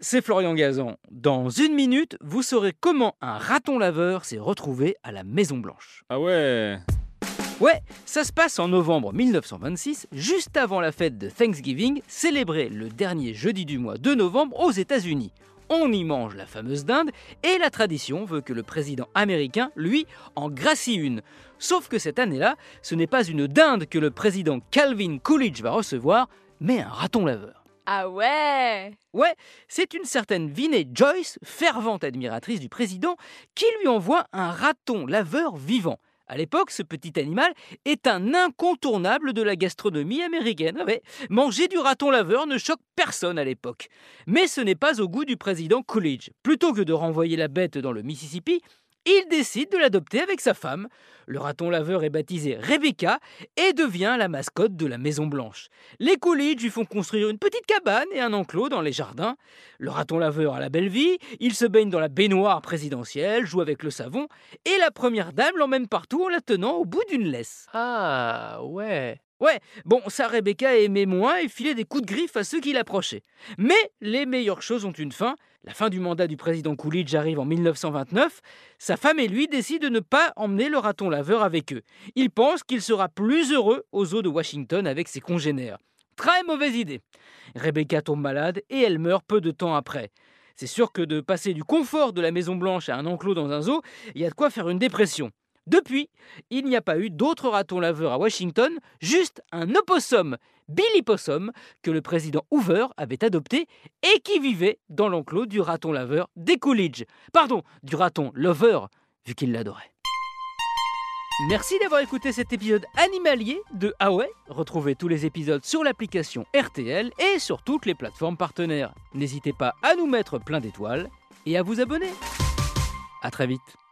c'est Florian Gazan. Dans une minute, vous saurez comment un raton laveur s'est retrouvé à la Maison Blanche. Ah ouais Ouais, ça se passe en novembre 1926, juste avant la fête de Thanksgiving, célébrée le dernier jeudi du mois de novembre aux États-Unis. On y mange la fameuse dinde et la tradition veut que le président américain, lui, en gracie une. Sauf que cette année-là, ce n'est pas une dinde que le président Calvin Coolidge va recevoir, mais un raton laveur. Ah ouais Ouais, c'est une certaine Vinnie Joyce, fervente admiratrice du président, qui lui envoie un raton laveur vivant. À l'époque, ce petit animal est un incontournable de la gastronomie américaine. Manger du raton laveur ne choque personne à l'époque. Mais ce n'est pas au goût du président Coolidge. Plutôt que de renvoyer la bête dans le Mississippi, il décide de l'adopter avec sa femme. Le raton laveur est baptisé Rebecca et devient la mascotte de la Maison Blanche. Les Coolidge lui font construire une petite cabane et un enclos dans les jardins. Le raton laveur a la belle vie, il se baigne dans la baignoire présidentielle, joue avec le savon, et la première dame l'emmène partout en la tenant au bout d'une laisse. Ah ouais Ouais, bon, ça Rebecca aimait moins et filait des coups de griffe à ceux qui l'approchaient. Mais les meilleures choses ont une fin. La fin du mandat du président Coolidge arrive en 1929. Sa femme et lui décident de ne pas emmener le raton laveur avec eux. Ils pensent qu'il sera plus heureux aux eaux de Washington avec ses congénères. Très mauvaise idée. Rebecca tombe malade et elle meurt peu de temps après. C'est sûr que de passer du confort de la Maison Blanche à un enclos dans un zoo, il y a de quoi faire une dépression. Depuis, il n'y a pas eu d'autres ratons laveurs à Washington, juste un opossum, Billy Possum, que le président Hoover avait adopté et qui vivait dans l'enclos du raton laveur des Coolidge. Pardon, du raton lover, vu qu'il l'adorait. Merci d'avoir écouté cet épisode animalier de Ah Retrouvez tous les épisodes sur l'application RTL et sur toutes les plateformes partenaires. N'hésitez pas à nous mettre plein d'étoiles et à vous abonner. A très vite